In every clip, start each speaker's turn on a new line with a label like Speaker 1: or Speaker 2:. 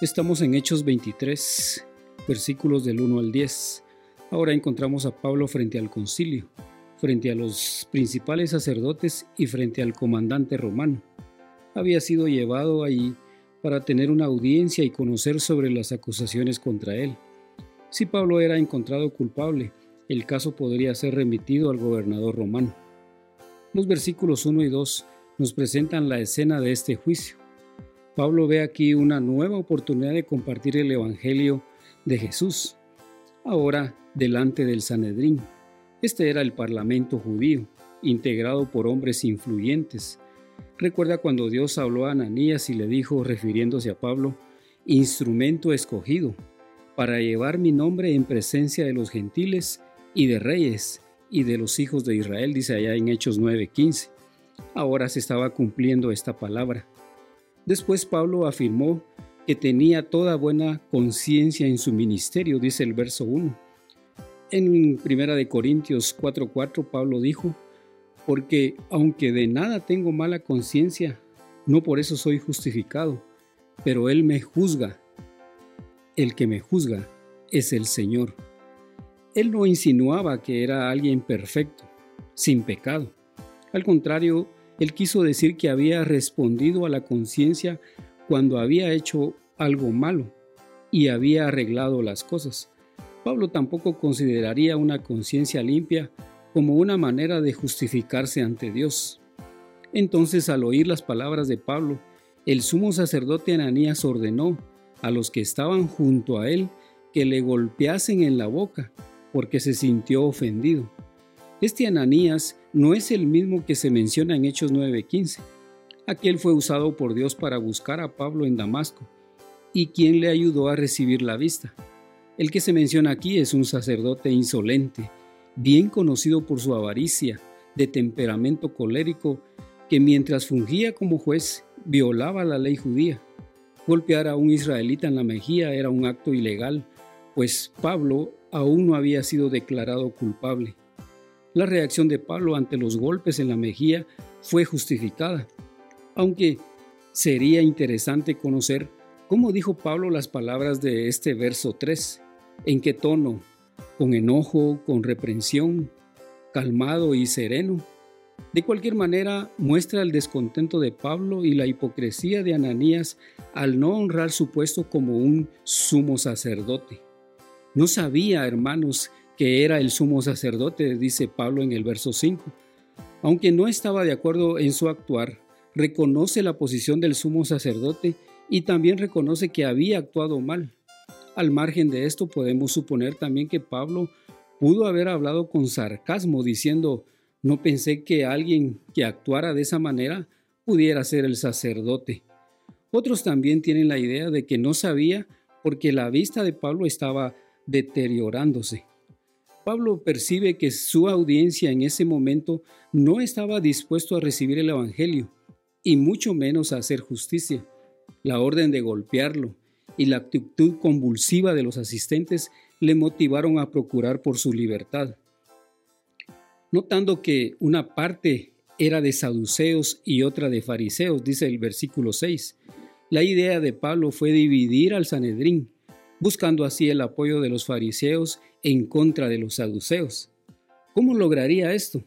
Speaker 1: Estamos en Hechos 23, versículos del 1 al 10. Ahora encontramos a Pablo frente al concilio, frente a los principales sacerdotes y frente al comandante romano. Había sido llevado ahí para tener una audiencia y conocer sobre las acusaciones contra él. Si Pablo era encontrado culpable, el caso podría ser remitido al gobernador romano. Los versículos 1 y 2 nos presentan la escena de este juicio. Pablo ve aquí una nueva oportunidad de compartir el Evangelio de Jesús, ahora delante del Sanedrín. Este era el parlamento judío, integrado por hombres influyentes. Recuerda cuando Dios habló a Ananías y le dijo, refiriéndose a Pablo, instrumento escogido, para llevar mi nombre en presencia de los gentiles y de reyes y de los hijos de Israel, dice allá en Hechos 9:15. Ahora se estaba cumpliendo esta palabra. Después Pablo afirmó que tenía toda buena conciencia en su ministerio, dice el verso 1. En 1 de Corintios 4:4 Pablo dijo, porque aunque de nada tengo mala conciencia, no por eso soy justificado, pero Él me juzga. El que me juzga es el Señor. Él no insinuaba que era alguien perfecto, sin pecado. Al contrario, él quiso decir que había respondido a la conciencia cuando había hecho algo malo y había arreglado las cosas. Pablo tampoco consideraría una conciencia limpia como una manera de justificarse ante Dios. Entonces, al oír las palabras de Pablo, el sumo sacerdote Ananías ordenó a los que estaban junto a él que le golpeasen en la boca, porque se sintió ofendido. Este Ananías no es el mismo que se menciona en Hechos 9:15. Aquel fue usado por Dios para buscar a Pablo en Damasco y quien le ayudó a recibir la vista. El que se menciona aquí es un sacerdote insolente, bien conocido por su avaricia, de temperamento colérico, que mientras fungía como juez violaba la ley judía. Golpear a un israelita en la mejilla era un acto ilegal, pues Pablo aún no había sido declarado culpable. La reacción de Pablo ante los golpes en la mejilla fue justificada, aunque sería interesante conocer cómo dijo Pablo las palabras de este verso 3, en qué tono, con enojo, con reprensión, calmado y sereno. De cualquier manera, muestra el descontento de Pablo y la hipocresía de Ananías al no honrar su puesto como un sumo sacerdote. No sabía, hermanos, que era el sumo sacerdote, dice Pablo en el verso 5. Aunque no estaba de acuerdo en su actuar, reconoce la posición del sumo sacerdote y también reconoce que había actuado mal. Al margen de esto podemos suponer también que Pablo pudo haber hablado con sarcasmo diciendo, no pensé que alguien que actuara de esa manera pudiera ser el sacerdote. Otros también tienen la idea de que no sabía porque la vista de Pablo estaba deteriorándose. Pablo percibe que su audiencia en ese momento no estaba dispuesto a recibir el Evangelio y mucho menos a hacer justicia. La orden de golpearlo y la actitud convulsiva de los asistentes le motivaron a procurar por su libertad. Notando que una parte era de saduceos y otra de fariseos, dice el versículo 6, la idea de Pablo fue dividir al Sanedrín buscando así el apoyo de los fariseos en contra de los saduceos. ¿Cómo lograría esto?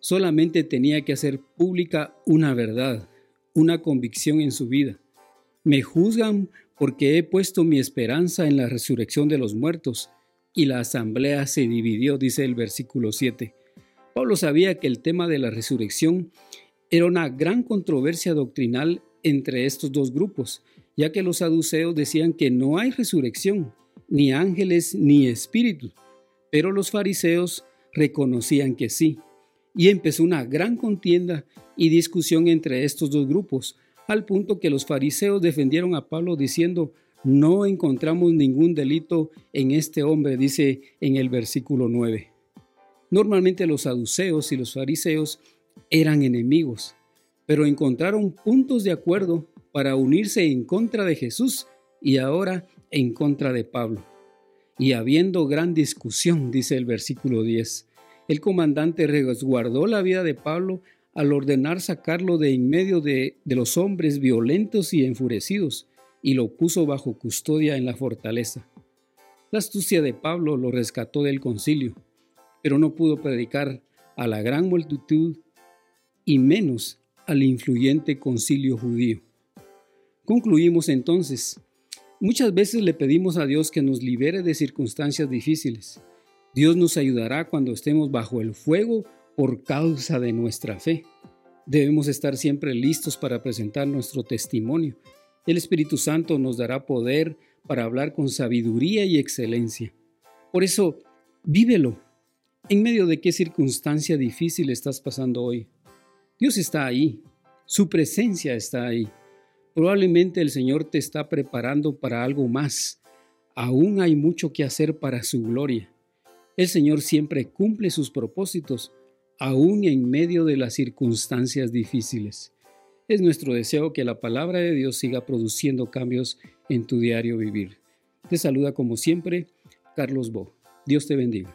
Speaker 1: Solamente tenía que hacer pública una verdad, una convicción en su vida. Me juzgan porque he puesto mi esperanza en la resurrección de los muertos, y la asamblea se dividió, dice el versículo 7. Pablo sabía que el tema de la resurrección era una gran controversia doctrinal entre estos dos grupos, ya que los saduceos decían que no hay resurrección, ni ángeles ni espíritus, pero los fariseos reconocían que sí. Y empezó una gran contienda y discusión entre estos dos grupos, al punto que los fariseos defendieron a Pablo diciendo, no encontramos ningún delito en este hombre, dice en el versículo 9. Normalmente los saduceos y los fariseos eran enemigos, pero encontraron puntos de acuerdo para unirse en contra de Jesús y ahora en contra de Pablo. Y habiendo gran discusión, dice el versículo 10, el comandante resguardó la vida de Pablo al ordenar sacarlo de en medio de, de los hombres violentos y enfurecidos, y lo puso bajo custodia en la fortaleza. La astucia de Pablo lo rescató del concilio, pero no pudo predicar a la gran multitud y menos al influyente concilio judío. Concluimos entonces, muchas veces le pedimos a Dios que nos libere de circunstancias difíciles. Dios nos ayudará cuando estemos bajo el fuego por causa de nuestra fe. Debemos estar siempre listos para presentar nuestro testimonio. El Espíritu Santo nos dará poder para hablar con sabiduría y excelencia. Por eso, vívelo. ¿En medio de qué circunstancia difícil estás pasando hoy? Dios está ahí. Su presencia está ahí. Probablemente el Señor te está preparando para algo más. Aún hay mucho que hacer para su gloria. El Señor siempre cumple sus propósitos aún en medio de las circunstancias difíciles. Es nuestro deseo que la palabra de Dios siga produciendo cambios en tu diario vivir. Te saluda como siempre Carlos Bo. Dios te bendiga.